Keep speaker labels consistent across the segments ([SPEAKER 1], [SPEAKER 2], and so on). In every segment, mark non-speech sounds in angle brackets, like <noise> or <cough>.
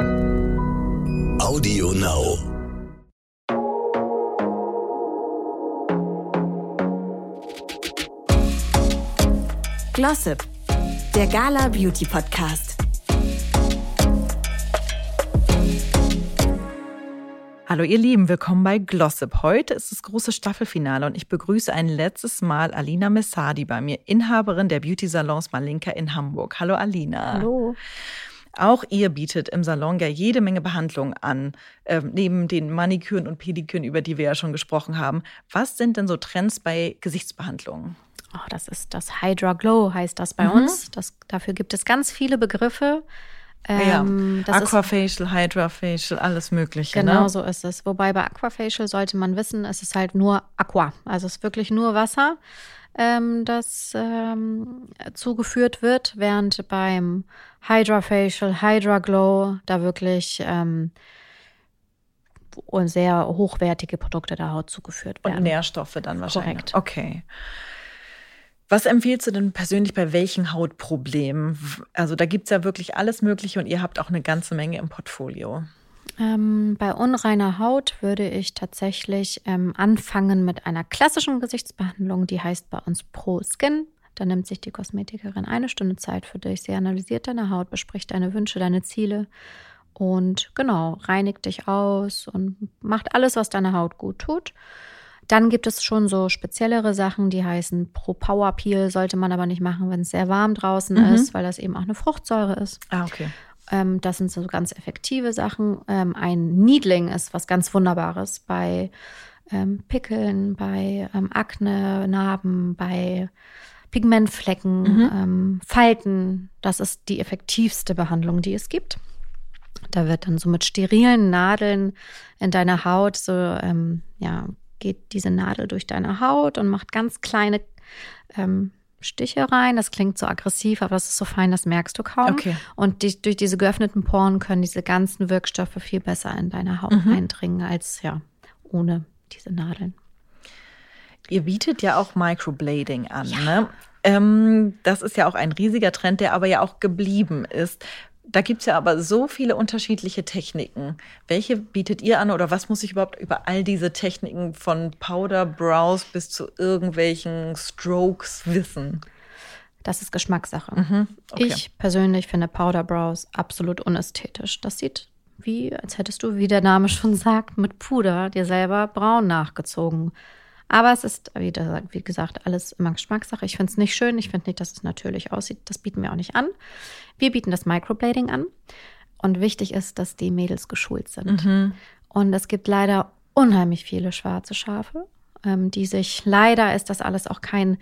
[SPEAKER 1] Audio Now.
[SPEAKER 2] Glossip, der Gala Beauty Podcast.
[SPEAKER 3] Hallo ihr Lieben, willkommen bei Glossip. Heute ist das große Staffelfinale und ich begrüße ein letztes Mal Alina Messadi bei mir, Inhaberin der Beauty Salons Malinka in Hamburg. Hallo Alina.
[SPEAKER 4] Hallo.
[SPEAKER 3] Auch ihr bietet im Salon ja jede Menge Behandlungen an, äh, neben den Maniküren und Pediküren, über die wir ja schon gesprochen haben. Was sind denn so Trends bei Gesichtsbehandlungen?
[SPEAKER 4] Oh, das ist das Hydra Glow, heißt das bei
[SPEAKER 3] Mhm.
[SPEAKER 4] uns. Das, dafür gibt es ganz viele Begriffe. Ähm,
[SPEAKER 3] ja,
[SPEAKER 4] das ist,
[SPEAKER 3] Aquafacial, Hydrafacial, alles Mögliche.
[SPEAKER 4] genau
[SPEAKER 3] ne?
[SPEAKER 4] so ist es. Wobei bei Aquafacial sollte man wissen, es ist halt nur Aqua. Also es ist wirklich nur Wasser, ähm, das ähm, zugeführt wird, während beim Hydrafacial, Hydra Glow da wirklich ähm, und sehr hochwertige Produkte der Haut zugeführt
[SPEAKER 3] Und
[SPEAKER 4] werden.
[SPEAKER 3] Nährstoffe dann wahrscheinlich.
[SPEAKER 4] Korrekt.
[SPEAKER 3] Okay. Was empfiehlst du denn persönlich bei welchen Hautproblemen? Also da gibt es ja wirklich alles Mögliche und ihr habt auch eine ganze Menge im Portfolio.
[SPEAKER 4] Ähm, bei unreiner Haut würde ich tatsächlich ähm, anfangen mit einer klassischen Gesichtsbehandlung, die heißt bei uns Pro Skin. Da nimmt sich die Kosmetikerin eine Stunde Zeit für dich. Sie analysiert deine Haut, bespricht deine Wünsche, deine Ziele und genau, reinigt dich aus und macht alles, was deine Haut gut tut. Dann gibt es schon so speziellere Sachen, die heißen Pro Power Peel, sollte man aber nicht machen, wenn es sehr warm draußen
[SPEAKER 3] Mhm.
[SPEAKER 4] ist, weil das eben auch eine Fruchtsäure ist.
[SPEAKER 3] Ah, okay.
[SPEAKER 4] Ähm, das sind so ganz effektive Sachen. Ähm, ein Needling ist was ganz Wunderbares bei ähm, Pickeln, bei ähm, Akne, Narben, bei Pigmentflecken,
[SPEAKER 3] Mhm.
[SPEAKER 4] ähm, Falten. Das ist die effektivste Behandlung, die es gibt. Da wird dann so mit sterilen Nadeln in deiner Haut so, ähm, ja, geht diese Nadel durch deine Haut und macht ganz kleine ähm, Stiche rein. Das klingt so aggressiv, aber das ist so fein, das merkst du kaum.
[SPEAKER 3] Okay.
[SPEAKER 4] Und die, durch diese geöffneten Poren können diese ganzen Wirkstoffe viel besser in deine Haut
[SPEAKER 3] Mhm.
[SPEAKER 4] eindringen als ja ohne diese Nadeln.
[SPEAKER 3] Ihr bietet ja auch Microblading an. Ne? Ähm, das ist ja auch ein riesiger Trend, der aber ja auch geblieben ist. Da gibt es ja aber so viele unterschiedliche Techniken. Welche bietet ihr an oder was muss ich überhaupt über all diese Techniken von Powder, Brows bis zu irgendwelchen Strokes wissen?
[SPEAKER 4] Das ist Geschmackssache.
[SPEAKER 3] Mhm, okay.
[SPEAKER 4] Ich persönlich finde Powder Brows absolut unästhetisch. Das sieht wie, als hättest du, wie der Name schon sagt, mit Puder dir selber braun nachgezogen. Aber es ist, wie gesagt, alles immer Geschmackssache. Ich finde es nicht schön. Ich finde nicht, dass es natürlich aussieht. Das bieten wir auch nicht an. Wir bieten das Microblading an. Und wichtig ist, dass die Mädels geschult sind.
[SPEAKER 3] Mhm.
[SPEAKER 4] Und es gibt leider unheimlich viele schwarze Schafe, ähm, die sich, leider ist das alles auch kein,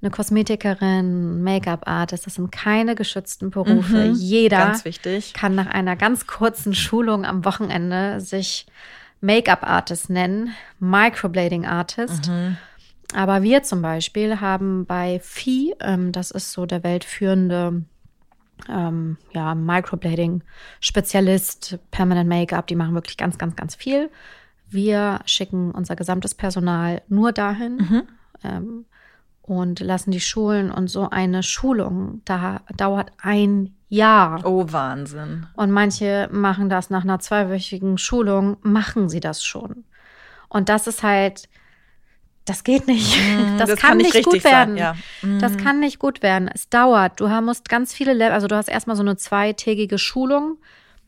[SPEAKER 4] eine Kosmetikerin, Make-up-Artist, das sind keine geschützten Berufe.
[SPEAKER 3] Mhm.
[SPEAKER 4] Jeder kann nach einer ganz kurzen Schulung am Wochenende sich Make-up-Artist nennen, Microblading-Artist.
[SPEAKER 3] Mhm.
[SPEAKER 4] Aber wir zum Beispiel haben bei Phi, ähm, das ist so der weltführende ähm, ja, Microblading-Spezialist, Permanent Make-up, die machen wirklich ganz, ganz, ganz viel. Wir schicken unser gesamtes Personal nur dahin
[SPEAKER 3] Mhm.
[SPEAKER 4] ähm, und lassen die schulen. Und so eine Schulung da dauert ein Jahr.
[SPEAKER 3] Oh, Wahnsinn.
[SPEAKER 4] Und manche machen das nach einer zweiwöchigen Schulung, machen sie das schon. Und das ist halt, das geht nicht.
[SPEAKER 3] Mm, <laughs>
[SPEAKER 4] Das,
[SPEAKER 3] das
[SPEAKER 4] kann,
[SPEAKER 3] kann nicht
[SPEAKER 4] nicht gut
[SPEAKER 3] richtig sein,
[SPEAKER 4] werden.
[SPEAKER 3] ja.
[SPEAKER 4] Das
[SPEAKER 3] Mm.
[SPEAKER 4] kann nicht gut werden. Es dauert. Du musst ganz viele Level, also du hast erstmal so eine zweitägige Schulung,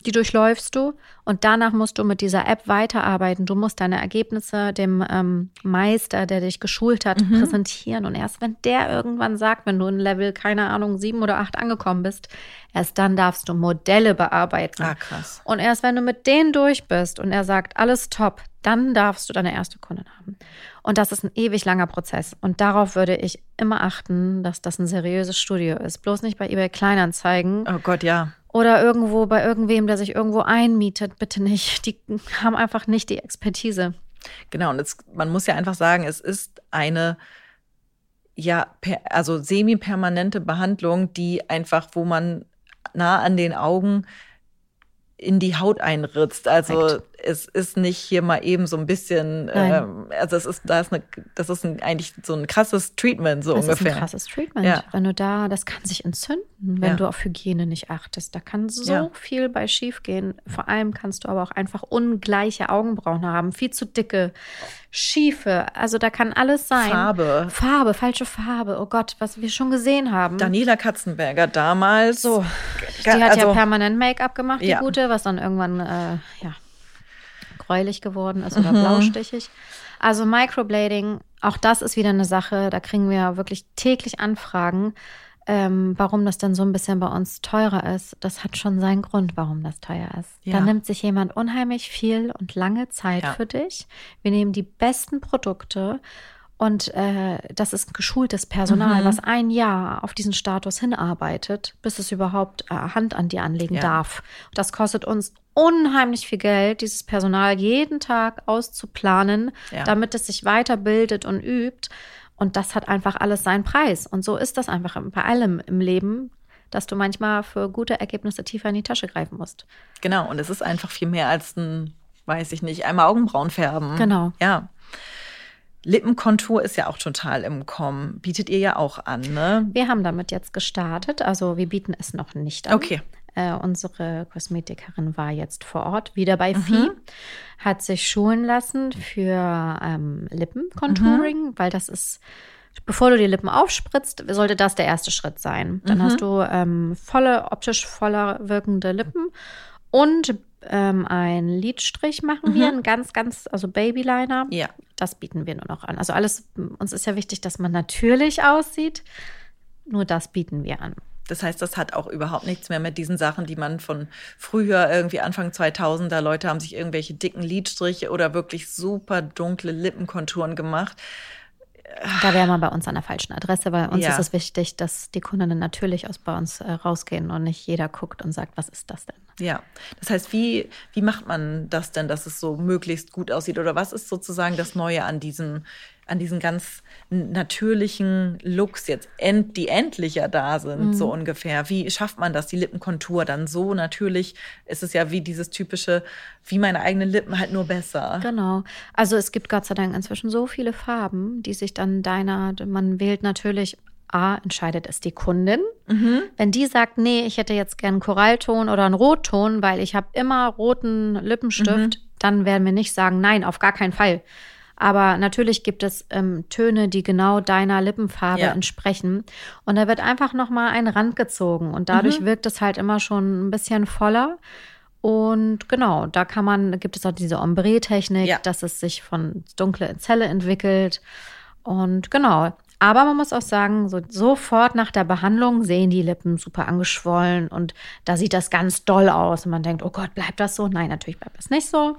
[SPEAKER 4] die durchläufst du und danach musst du mit dieser App weiterarbeiten. Du musst deine Ergebnisse dem ähm, Meister, der dich geschult hat,
[SPEAKER 3] Mhm.
[SPEAKER 4] präsentieren. Und erst wenn der irgendwann sagt, wenn du in Level, keine Ahnung, sieben oder acht angekommen bist, erst dann darfst du Modelle bearbeiten.
[SPEAKER 3] Ah, krass.
[SPEAKER 4] Und erst wenn du mit denen durch bist und er sagt, alles top, dann darfst du deine erste Kundin haben. Und das ist ein ewig langer Prozess. Und darauf würde ich immer achten, dass das ein seriöses Studio ist. Bloß nicht bei eBay Kleinanzeigen
[SPEAKER 3] Oh Gott, ja.
[SPEAKER 4] Oder irgendwo bei irgendwem, der sich irgendwo einmietet. Bitte nicht. Die haben einfach nicht die Expertise.
[SPEAKER 3] Genau, und es, man muss ja einfach sagen, es ist eine ja, per, also semi-permanente Behandlung, die einfach, wo man nah an den Augen in die Haut einritzt. Also
[SPEAKER 4] Korrekt.
[SPEAKER 3] Es ist nicht hier mal eben so ein bisschen, ähm, also es ist, da ist eine, das ist ein, eigentlich so ein krasses Treatment, so
[SPEAKER 4] das
[SPEAKER 3] ungefähr.
[SPEAKER 4] ist ein krasses Treatment.
[SPEAKER 3] Ja.
[SPEAKER 4] Wenn du da, das kann sich entzünden, wenn
[SPEAKER 3] Ja.
[SPEAKER 4] du auf Hygiene nicht achtest. Da kann so
[SPEAKER 3] Ja.
[SPEAKER 4] viel bei schief gehen. Vor allem kannst du aber auch einfach ungleiche Augenbrauen haben, viel zu dicke, schiefe. Also da kann alles sein.
[SPEAKER 3] Farbe.
[SPEAKER 4] Farbe, falsche Farbe. Oh Gott, was wir schon gesehen haben.
[SPEAKER 3] Daniela Katzenberger damals.
[SPEAKER 4] So, die hat ja
[SPEAKER 3] also-
[SPEAKER 4] permanent Make-up gemacht, die
[SPEAKER 3] Ja.
[SPEAKER 4] gute, was dann irgendwann äh, ja, gräulich geworden ist
[SPEAKER 3] Mhm.
[SPEAKER 4] oder blaustichig. Also Microblading, auch das ist wieder eine Sache, da kriegen wir wirklich täglich Anfragen, ähm, warum das denn so ein bisschen bei uns teurer ist. Das hat schon seinen Grund, warum das teuer ist.
[SPEAKER 3] Ja.
[SPEAKER 4] Da nimmt sich jemand unheimlich viel und lange Zeit
[SPEAKER 3] Ja.
[SPEAKER 4] für dich. Wir nehmen die besten Produkte und äh, das ist geschultes Personal,
[SPEAKER 3] Mhm.
[SPEAKER 4] was ein Jahr auf diesen Status hinarbeitet, bis es überhaupt äh, Hand an dir anlegen
[SPEAKER 3] Ja.
[SPEAKER 4] darf. Das kostet uns unheimlich viel Geld, dieses Personal jeden Tag auszuplanen,
[SPEAKER 3] Ja.
[SPEAKER 4] damit es sich weiterbildet und übt. Und das hat einfach alles seinen Preis. Und so ist das einfach bei allem im Leben, dass du manchmal für gute Ergebnisse tiefer in die Tasche greifen musst.
[SPEAKER 3] Genau, und es ist einfach viel mehr als ein, weiß ich nicht, einmal Augenbrauen färben.
[SPEAKER 4] Genau.
[SPEAKER 3] Ja. Lippenkontur ist ja auch total im Kommen. Bietet ihr ja auch an, ne?
[SPEAKER 4] Wir haben damit jetzt gestartet. Also wir bieten es noch nicht an.
[SPEAKER 3] Okay.
[SPEAKER 4] Äh, unsere Kosmetikerin war jetzt vor Ort, wieder bei Vieh, hat sich schulen lassen für ähm, Lippencontouring, weil das ist, bevor du die Lippen aufspritzt, sollte das der erste Schritt sein. Dann hast du ähm, volle, optisch voller wirkende Lippen und ähm, ein Lidstrich machen wir, ein ganz, ganz, also Babyliner.
[SPEAKER 3] Ja.
[SPEAKER 4] Das bieten wir nur noch an. Also alles, uns ist ja wichtig, dass man natürlich aussieht. Nur das bieten wir an.
[SPEAKER 3] Das heißt, das hat auch überhaupt nichts mehr mit diesen Sachen, die man von früher, irgendwie Anfang 2000er, Leute haben sich irgendwelche dicken Lidstriche oder wirklich super dunkle Lippenkonturen gemacht.
[SPEAKER 4] Da wäre man bei uns an der falschen Adresse, weil uns
[SPEAKER 3] Ja.
[SPEAKER 4] ist es wichtig, dass die Kundinnen natürlich aus bei uns äh, rausgehen und nicht jeder guckt und sagt, was ist das denn?
[SPEAKER 3] Ja, das heißt, wie, wie macht man das denn, dass es so möglichst gut aussieht? Oder was ist sozusagen das Neue an diesem, an diesen ganz natürlichen Looks jetzt, end, die endlich ja da sind, so ungefähr? Wie schafft man das, die Lippenkontur dann so natürlich? Ist es ja wie dieses typische, wie meine eigenen Lippen halt nur besser.
[SPEAKER 4] Genau. Also es gibt Gott sei Dank inzwischen so viele Farben, die sich dann deiner, man wählt natürlich, A, entscheidet es die Kundin. Wenn die sagt, nee, ich hätte jetzt gern einen Korallton oder einen Rotton, weil ich habe immer roten Lippenstift, dann werden wir nicht sagen, nein, auf gar keinen Fall. Aber natürlich gibt es ähm, Töne, die genau deiner Lippenfarbe
[SPEAKER 3] Ja.
[SPEAKER 4] entsprechen. Und da wird einfach nochmal ein Rand gezogen. Und dadurch wirkt es halt immer schon ein bisschen voller. Und genau, da kann man, gibt es auch diese Ombre-Technik,
[SPEAKER 3] Ja.
[SPEAKER 4] dass es sich von dunkle in Zelle entwickelt. Und genau. Aber man muss auch sagen, so sofort nach der Behandlung sehen die Lippen super angeschwollen und da sieht das ganz doll aus. Und man denkt, oh Gott, bleibt das so? Nein, natürlich bleibt das nicht so.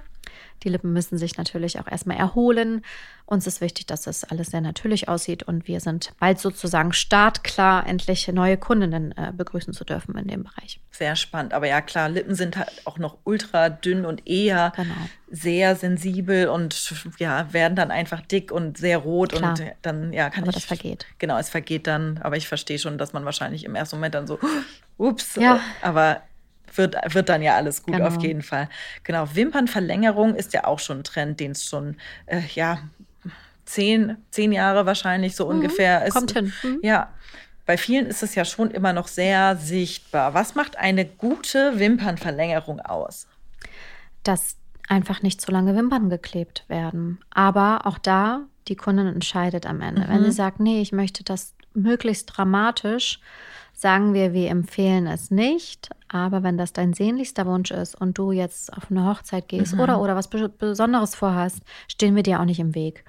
[SPEAKER 4] Die Lippen müssen sich natürlich auch erstmal erholen. Uns ist wichtig, dass das alles sehr natürlich aussieht und wir sind bald sozusagen startklar, endlich neue Kundinnen äh, begrüßen zu dürfen in dem Bereich.
[SPEAKER 3] Sehr spannend. Aber ja, klar, Lippen sind halt auch noch ultra dünn und eher
[SPEAKER 4] Genau.
[SPEAKER 3] sehr sensibel und ja, werden dann einfach dick und sehr rot
[SPEAKER 4] Klar.
[SPEAKER 3] und dann, ja, kann
[SPEAKER 4] Aber
[SPEAKER 3] ich.
[SPEAKER 4] das vergeht.
[SPEAKER 3] Genau, es vergeht dann, aber ich verstehe schon, dass man wahrscheinlich im ersten Moment dann so, <gasps> ups,
[SPEAKER 4] Ja.
[SPEAKER 3] aber wird, wird dann ja alles gut
[SPEAKER 4] Genau.
[SPEAKER 3] auf jeden Fall. Genau, Wimpernverlängerung ist ja auch schon ein Trend, den es schon, äh, ja, zehn, zehn Jahre wahrscheinlich so ungefähr ist.
[SPEAKER 4] Mhm. kommt hin. Mhm.
[SPEAKER 3] Ja. Bei vielen ist es ja schon immer noch sehr sichtbar. Was macht eine gute Wimpernverlängerung aus?
[SPEAKER 4] dass einfach nicht zu lange Wimpern geklebt werden. Aber auch da, die Kundin entscheidet am Ende. Wenn sie sagt, nee, ich möchte das möglichst dramatisch, sagen wir, wir empfehlen es nicht. Aber wenn das dein sehnlichster Wunsch ist und du jetzt auf eine Hochzeit gehst oder, oder was Be- Besonderes vorhast, stehen wir dir auch nicht im Weg.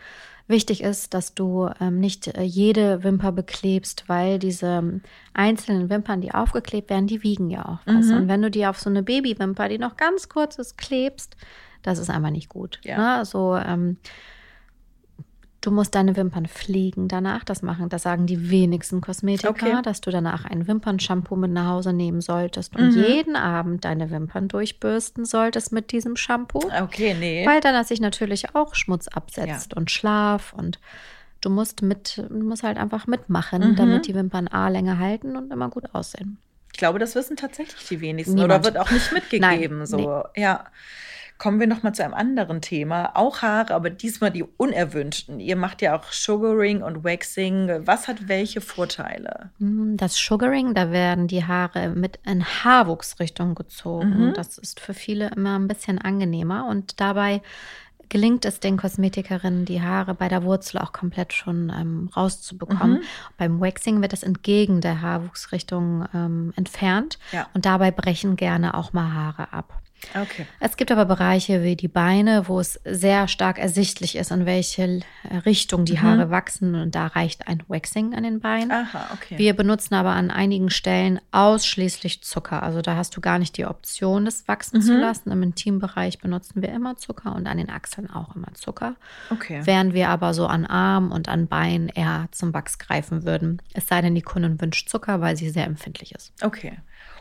[SPEAKER 4] Wichtig ist, dass du ähm, nicht äh, jede Wimper beklebst, weil diese ähm, einzelnen Wimpern, die aufgeklebt werden, die wiegen ja auch was. Und wenn du die auf so eine Babywimper, die noch ganz kurz ist, klebst, das ist einfach nicht gut.
[SPEAKER 3] Ja.
[SPEAKER 4] Ne? Also ähm, du musst deine Wimpern pflegen danach. Das machen, das sagen die wenigsten Kosmetiker,
[SPEAKER 3] Okay.
[SPEAKER 4] dass du danach ein Wimpernshampoo mit nach Hause nehmen solltest und jeden Abend deine Wimpern durchbürsten solltest mit diesem Shampoo.
[SPEAKER 3] Okay, nee.
[SPEAKER 4] Weil dann sich natürlich auch Schmutz absetzt und Schlaf und du musst mit, du musst halt einfach mitmachen,
[SPEAKER 3] Mhm.
[SPEAKER 4] damit die Wimpern A länger halten und immer gut aussehen.
[SPEAKER 3] Ich glaube, das wissen tatsächlich die wenigsten
[SPEAKER 4] Niemand.
[SPEAKER 3] oder wird auch nicht <laughs> mitgegeben.
[SPEAKER 4] Nein,
[SPEAKER 3] so, ja. Kommen wir noch mal zu einem anderen Thema. Auch Haare, aber diesmal die unerwünschten. Ihr macht ja auch Sugaring und Waxing. Was hat welche Vorteile?
[SPEAKER 4] Hm, das Sugaring, da werden die Haare mit in Haarwuchsrichtung gezogen. Mhm. Das ist für viele immer ein bisschen angenehmer und dabei gelingt es den Kosmetikerinnen, die Haare bei der Wurzel auch komplett schon ähm, rauszubekommen. Mhm. Beim Waxing wird das entgegen der Haarwuchsrichtung ähm, entfernt ja. und dabei brechen gerne auch mal Haare ab.
[SPEAKER 3] Okay.
[SPEAKER 4] Es gibt aber Bereiche wie die Beine, wo es sehr stark ersichtlich ist, in welche Richtung die Haare mhm. wachsen. Und da reicht ein Waxing an den Beinen.
[SPEAKER 3] Aha, okay.
[SPEAKER 4] Wir benutzen aber an einigen Stellen ausschließlich Zucker. Also da hast du gar nicht die Option, das wachsen mhm. zu lassen. Im Intimbereich benutzen wir immer Zucker und an den Achseln auch immer Zucker.
[SPEAKER 3] Okay.
[SPEAKER 4] Während wir aber so an Arm und an Bein eher zum Wachs greifen würden. Es sei denn, die Kundin wünscht Zucker, weil sie sehr empfindlich ist.
[SPEAKER 3] Okay.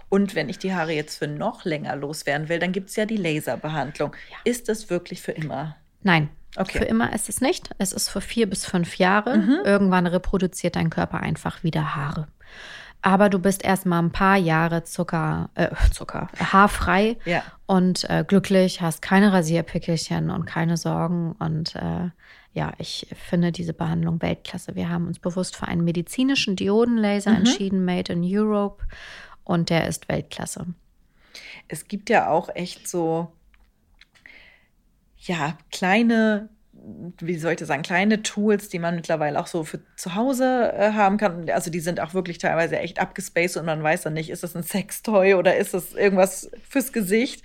[SPEAKER 3] Und wenn ich die Haare jetzt für noch länger loswerden will, dann gibt es ja die Laserbehandlung. Ja. Ist das wirklich für immer?
[SPEAKER 4] Nein. Okay. Für immer ist es nicht. Es ist für vier bis fünf Jahre. Mhm. Irgendwann reproduziert dein Körper einfach wieder Haare. Aber du bist erstmal ein paar Jahre Zucker, äh, Zucker, haarfrei
[SPEAKER 3] ja.
[SPEAKER 4] und äh, glücklich, hast keine Rasierpickelchen und keine Sorgen. Und äh, ja, ich finde diese Behandlung Weltklasse. Wir haben uns bewusst für einen medizinischen Diodenlaser mhm. entschieden, made in Europe und der ist Weltklasse.
[SPEAKER 3] Es gibt ja auch echt so, ja, kleine, wie soll ich sagen, kleine Tools, die man mittlerweile auch so für zu Hause äh, haben kann. Also die sind auch wirklich teilweise echt abgespaced und man weiß dann nicht, ist das ein Sextoy oder ist das irgendwas fürs Gesicht.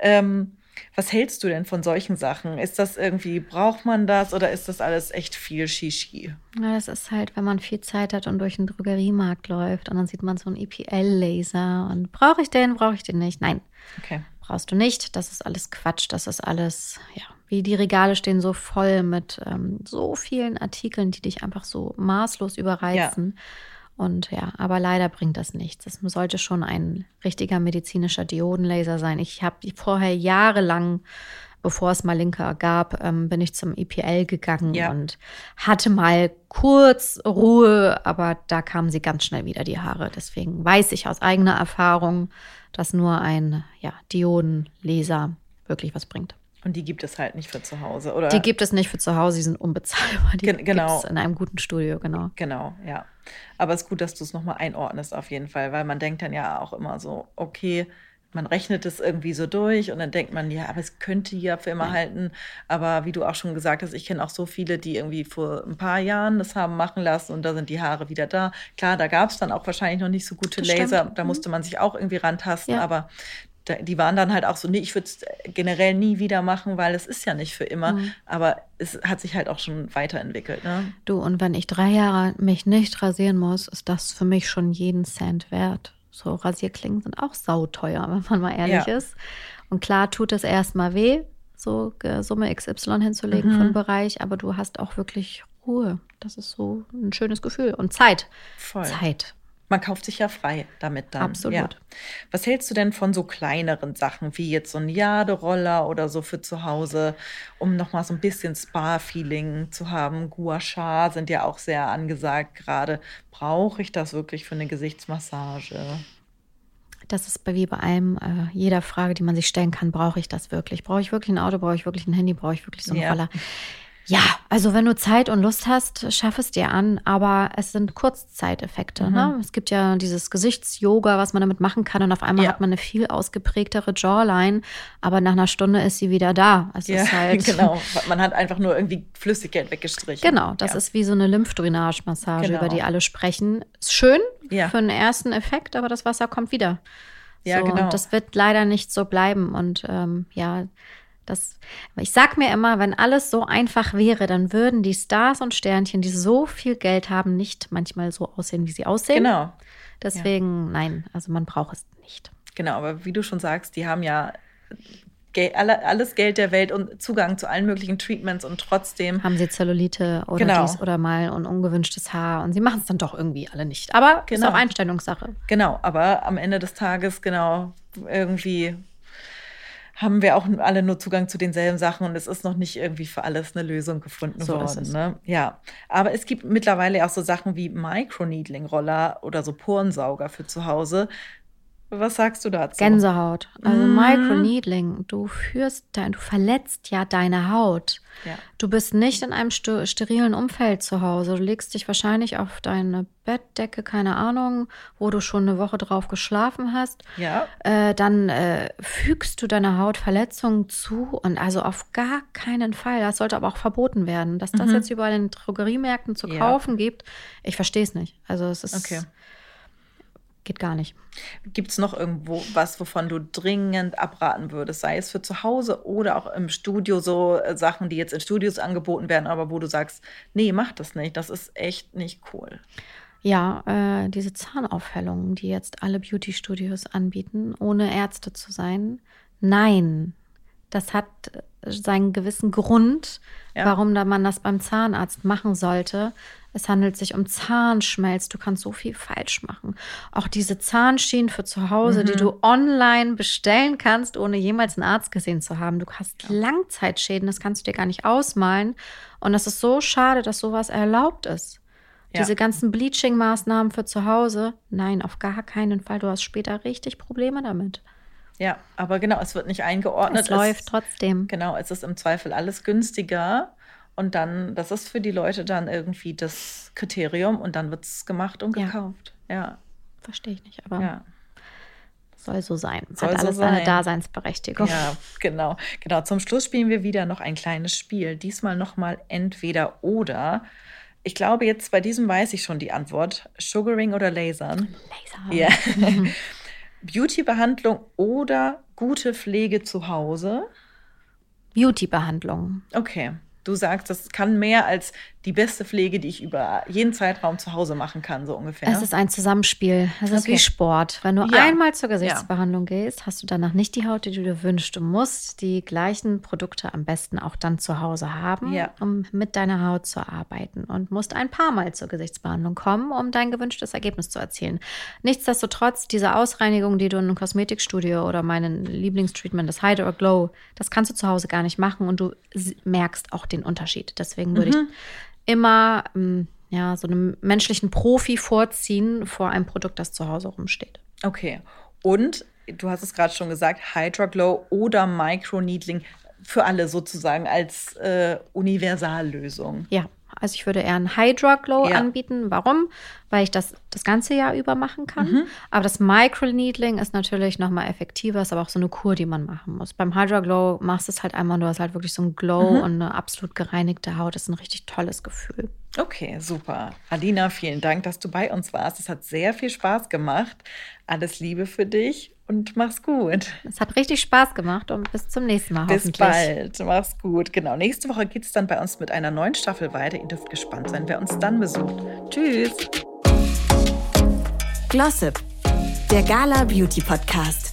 [SPEAKER 3] Ähm, was hältst du denn von solchen Sachen? Ist das irgendwie, braucht man das oder ist das alles echt viel Shishi?
[SPEAKER 4] Ja, das ist halt, wenn man viel Zeit hat und durch einen Drogeriemarkt läuft und dann sieht man so einen EPL-Laser und brauche ich den, brauche ich den nicht? Nein.
[SPEAKER 3] Okay.
[SPEAKER 4] Brauchst du nicht. Das ist alles Quatsch. Das ist alles, ja, wie die Regale stehen so voll mit ähm, so vielen Artikeln, die dich einfach so maßlos überreizen. Ja. Und ja, aber leider bringt das nichts. Es sollte schon ein richtiger medizinischer Diodenlaser sein. Ich habe vorher jahrelang, bevor es Malinka gab, ähm, bin ich zum EPL gegangen ja. und hatte mal kurz Ruhe, aber da kamen sie ganz schnell wieder die Haare. Deswegen weiß ich aus eigener Erfahrung, dass nur ein ja, Diodenlaser wirklich was bringt.
[SPEAKER 3] Und die gibt es halt nicht für zu Hause, oder?
[SPEAKER 4] Die gibt es nicht für zu Hause, die sind unbezahlbar. Die
[SPEAKER 3] Gen genau.
[SPEAKER 4] gibt es in einem guten Studio, genau.
[SPEAKER 3] Genau, ja. Aber es ist gut, dass du es nochmal einordnest auf jeden Fall, weil man denkt dann ja auch immer so, okay, man rechnet es irgendwie so durch und dann denkt man, ja, aber es könnte ja für immer ja. halten. Aber wie du auch schon gesagt hast, ich kenne auch so viele, die irgendwie vor ein paar Jahren das haben machen lassen und da sind die Haare wieder da. Klar, da gab es dann auch wahrscheinlich noch nicht so gute das Laser, stimmt. da mhm. musste man sich auch irgendwie rantasten, ja. aber die waren dann halt auch so, nee, ich würde es generell nie wieder machen, weil es ist ja nicht für immer. Mhm. Aber es hat sich halt auch schon weiterentwickelt. Ne?
[SPEAKER 4] Du, und wenn ich drei Jahre mich nicht rasieren muss, ist das für mich schon jeden Cent wert. So Rasierklingen sind auch sauteuer, wenn man mal ehrlich ja. ist. Und klar tut es erstmal weh, so Summe XY hinzulegen mhm. für einen Bereich, aber du hast auch wirklich Ruhe. Das ist so ein schönes Gefühl. Und Zeit.
[SPEAKER 3] Voll.
[SPEAKER 4] Zeit.
[SPEAKER 3] Man kauft sich ja frei damit dann.
[SPEAKER 4] Absolut. Ja.
[SPEAKER 3] Was hältst du denn von so kleineren Sachen wie jetzt so ein Jaderoller oder so für zu Hause, um nochmal so ein bisschen Spa-Feeling zu haben? Gua Sha sind ja auch sehr angesagt gerade. Brauche ich das wirklich für eine Gesichtsmassage?
[SPEAKER 4] Das ist wie bei allem, äh, jeder Frage, die man sich stellen kann, brauche ich das wirklich? Brauche ich wirklich ein Auto? Brauche ich wirklich ein Handy? Brauche ich wirklich so einen ja. Roller? Ja, also wenn du Zeit und Lust hast, schaff es dir an, aber es sind Kurzzeiteffekte. Ne? Mhm. Ne? Es gibt ja dieses Gesichtsyoga, was man damit machen kann und auf einmal ja. hat man eine viel ausgeprägtere Jawline, aber nach einer Stunde ist sie wieder da.
[SPEAKER 3] Es ja, ist <laughs> halt genau. Man hat einfach nur irgendwie Flüssigkeit weggestrichen.
[SPEAKER 4] Genau, das ja. ist wie so eine Lymphdrainage-Massage, genau. über die alle sprechen. Ist schön ja. für einen ersten Effekt, aber das Wasser kommt wieder. Ja, so, genau. Und das wird leider nicht so bleiben. Und ähm, ja, das, ich sag mir immer, wenn alles so einfach wäre, dann würden die Stars und Sternchen, die so viel Geld haben, nicht manchmal so aussehen, wie sie aussehen.
[SPEAKER 3] Genau.
[SPEAKER 4] Deswegen, ja. nein, also man braucht es nicht.
[SPEAKER 3] Genau, aber wie du schon sagst, die haben ja Geld, alles Geld der Welt und Zugang zu allen möglichen Treatments und trotzdem.
[SPEAKER 4] Haben sie Zellulite oder genau. dies oder mal und ungewünschtes Haar und sie machen es dann doch irgendwie alle nicht. Aber genau. ist auch Einstellungssache.
[SPEAKER 3] Genau, aber am Ende des Tages, genau, irgendwie haben wir auch alle nur Zugang zu denselben Sachen und es ist noch nicht irgendwie für alles eine Lösung gefunden so worden. Ne? Ja, aber es gibt mittlerweile auch so Sachen wie Microneedling-Roller oder so Porensauger für zu Hause. Was sagst du dazu?
[SPEAKER 4] Gänsehaut. Also
[SPEAKER 3] Mhm.
[SPEAKER 4] Microneedling. Du führst dein, du verletzt ja deine Haut.
[SPEAKER 3] Ja.
[SPEAKER 4] Du bist nicht in einem sterilen Umfeld zu Hause. Du legst dich wahrscheinlich auf deine Bettdecke, keine Ahnung, wo du schon eine Woche drauf geschlafen hast.
[SPEAKER 3] Ja.
[SPEAKER 4] Äh, dann äh, fügst du deiner Haut Verletzungen zu und also auf gar keinen Fall. Das sollte aber auch verboten werden, dass das jetzt überall in Drogeriemärkten zu
[SPEAKER 3] Mhm. Ja.
[SPEAKER 4] kaufen gibt. Ich verstehe es nicht. Also es ist
[SPEAKER 3] Okay.
[SPEAKER 4] Geht gar nicht.
[SPEAKER 3] Gibt es noch irgendwo was, wovon du dringend abraten würdest? Sei es für zu Hause oder auch im Studio so äh, Sachen, die jetzt in Studios angeboten werden, aber wo du sagst, nee, mach das nicht. Das ist echt nicht cool.
[SPEAKER 4] Ja, äh, diese Zahnaufhellungen, die jetzt alle Beauty-Studios anbieten, ohne Ärzte zu sein. Nein, das hat äh, seinen gewissen Grund,
[SPEAKER 3] Ja.
[SPEAKER 4] warum da man das beim Zahnarzt machen sollte. Es handelt sich um Zahnschmelz. Du kannst so viel falsch machen. Auch diese Zahnschienen für zu Hause, die du online bestellen kannst, ohne jemals einen Arzt gesehen zu haben. Du hast Langzeitschäden, das kannst du dir gar nicht ausmalen. Und das ist so schade, dass sowas erlaubt ist.
[SPEAKER 3] Ja.
[SPEAKER 4] Diese ganzen Bleaching-Maßnahmen für zu Hause, nein, auf gar keinen Fall. Du hast später richtig Probleme damit.
[SPEAKER 3] Ja, aber genau, es wird nicht eingeordnet.
[SPEAKER 4] Es läuft trotzdem.
[SPEAKER 3] Genau, es ist im Zweifel alles günstiger. Und dann, das ist für die Leute dann irgendwie das Kriterium und dann wird es gemacht und
[SPEAKER 4] Ja.
[SPEAKER 3] gekauft. Ja,
[SPEAKER 4] Verstehe ich nicht, aber
[SPEAKER 3] ja.
[SPEAKER 4] soll so sein.
[SPEAKER 3] Soll
[SPEAKER 4] Hat
[SPEAKER 3] so
[SPEAKER 4] alles seine
[SPEAKER 3] sein.
[SPEAKER 4] Daseinsberechtigung.
[SPEAKER 3] Ja, genau. Genau. Zum Schluss spielen wir wieder noch ein kleines Spiel. Diesmal nochmal entweder oder. Ich glaube, jetzt bei diesem weiß ich schon die Antwort. Sugaring oder Lasern?
[SPEAKER 4] Laser.
[SPEAKER 3] Ja. <laughs> Beauty-Behandlung oder gute Pflege zu Hause?
[SPEAKER 4] Beauty-Behandlung.
[SPEAKER 3] Okay. Du sagst, das kann mehr als die beste Pflege, die ich über jeden Zeitraum zu Hause machen kann, so ungefähr.
[SPEAKER 4] Es ist ein Zusammenspiel. Es ist
[SPEAKER 3] Okay.
[SPEAKER 4] wie Sport. Wenn du
[SPEAKER 3] Ja.
[SPEAKER 4] einmal zur Gesichtsbehandlung gehst, hast du danach nicht die Haut, die du dir wünschst. Du musst die gleichen Produkte am besten auch dann zu Hause haben,
[SPEAKER 3] Ja.
[SPEAKER 4] um mit deiner Haut zu arbeiten und musst ein paar Mal zur Gesichtsbehandlung kommen, um dein gewünschtes Ergebnis zu erzielen. Nichtsdestotrotz, diese Ausreinigung, die du in einem Kosmetikstudio oder meinen Lieblingstreatment, das Hydro Glow, das kannst du zu Hause gar nicht machen und du merkst auch den Unterschied. Deswegen würde ich immer ähm, ja, so einem menschlichen Profi vorziehen vor einem Produkt, das zu Hause rumsteht.
[SPEAKER 3] Okay. Und du hast es gerade schon gesagt, Hydra Glow oder Microneedling für alle sozusagen als äh, Universallösung.
[SPEAKER 4] Ja, also ich würde eher einen Hydra Glow
[SPEAKER 3] Ja.
[SPEAKER 4] anbieten. Warum? Weil ich das das ganze Jahr über machen kann.
[SPEAKER 3] Mhm.
[SPEAKER 4] Aber das Microneedling ist natürlich noch mal effektiver, ist aber auch so eine Kur, die man machen muss. Beim Hydra Glow machst du es halt einmal, du hast halt wirklich so ein Glow
[SPEAKER 3] Mhm.
[SPEAKER 4] und eine absolut gereinigte Haut. Das ist ein richtig tolles Gefühl.
[SPEAKER 3] Okay, super. Alina, vielen Dank, dass du bei uns warst. Es hat sehr viel Spaß gemacht. Alles Liebe für dich und mach's gut.
[SPEAKER 4] Es hat richtig Spaß gemacht und bis zum nächsten Mal
[SPEAKER 3] Bis
[SPEAKER 4] hoffentlich.
[SPEAKER 3] bald. Mach's gut. Genau. Nächste Woche geht's dann bei uns mit einer neuen Staffel weiter. Ihr dürft gespannt sein, wer uns dann besucht. Tschüss.
[SPEAKER 2] Glossip, der Gala Beauty Podcast.